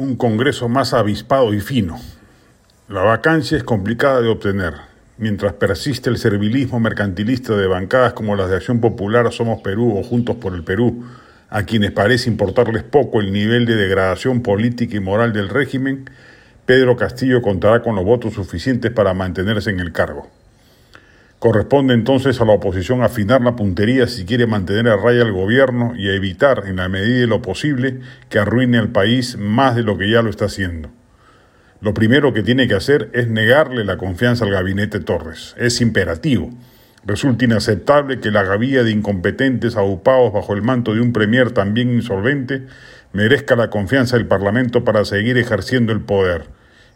un Congreso más avispado y fino. La vacancia es complicada de obtener. Mientras persiste el servilismo mercantilista de bancadas como las de Acción Popular, Somos Perú o Juntos por el Perú, a quienes parece importarles poco el nivel de degradación política y moral del régimen, Pedro Castillo contará con los votos suficientes para mantenerse en el cargo. Corresponde entonces a la oposición afinar la puntería si quiere mantener a raya al gobierno y evitar, en la medida de lo posible, que arruine al país más de lo que ya lo está haciendo. Lo primero que tiene que hacer es negarle la confianza al gabinete Torres. Es imperativo. Resulta inaceptable que la gavilla de incompetentes aupados bajo el manto de un premier también insolvente merezca la confianza del Parlamento para seguir ejerciendo el poder.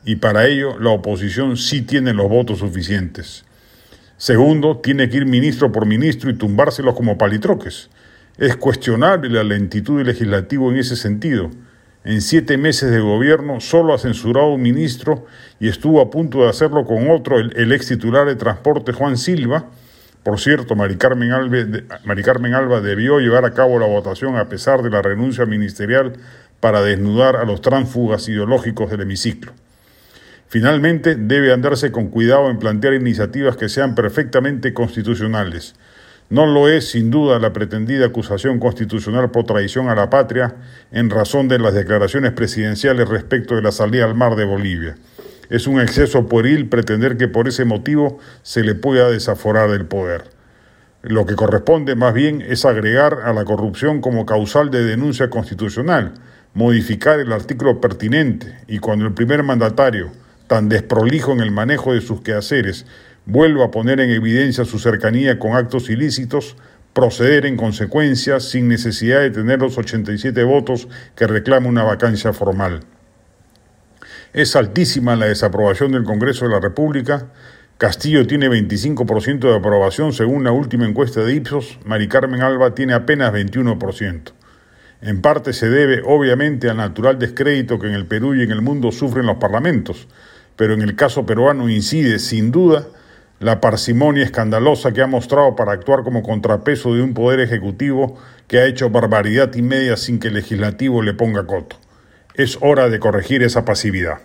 Y para ello la oposición sí tiene los votos suficientes. Segundo, tiene que ir ministro por ministro y tumbárselos como palitroques. Es cuestionable la lentitud del legislativo en ese sentido. En siete meses de gobierno solo ha censurado un ministro y estuvo a punto de hacerlo con otro, el, ex titular de transporte Juan Silva. Por cierto, Mari Carmen, Carmen Alba debió llevar a cabo la votación a pesar de la renuncia ministerial para desnudar a los tránsfugas ideológicos del hemiciclo. Finalmente, debe andarse con cuidado en plantear iniciativas que sean perfectamente constitucionales. No lo es, sin duda, la pretendida acusación constitucional por traición a la patria en razón de las declaraciones presidenciales respecto de la salida al mar de Bolivia. Es un exceso pueril pretender que por ese motivo se le pueda desaforar del poder. Lo que corresponde más bien es agregar a la corrupción como causal de denuncia constitucional, modificar el artículo pertinente y cuando el primer mandatario, tan desprolijo en el manejo de sus quehaceres, vuelva a poner en evidencia su cercanía con actos ilícitos, proceder en consecuencia sin necesidad de tener los 87 votos que reclama una vacancia formal. Es altísima la desaprobación del Congreso de la República. Castillo tiene 25% de aprobación según la última encuesta de Ipsos. Mari Carmen Alba tiene apenas 21%. En parte se debe, obviamente, al natural descrédito que en el Perú y en el mundo sufren los parlamentos, pero en el caso peruano incide, sin duda, la parsimonia escandalosa que ha mostrado para actuar como contrapeso de un poder ejecutivo que ha hecho barbaridad y media sin que el legislativo le ponga coto. Es hora de corregir esa pasividad.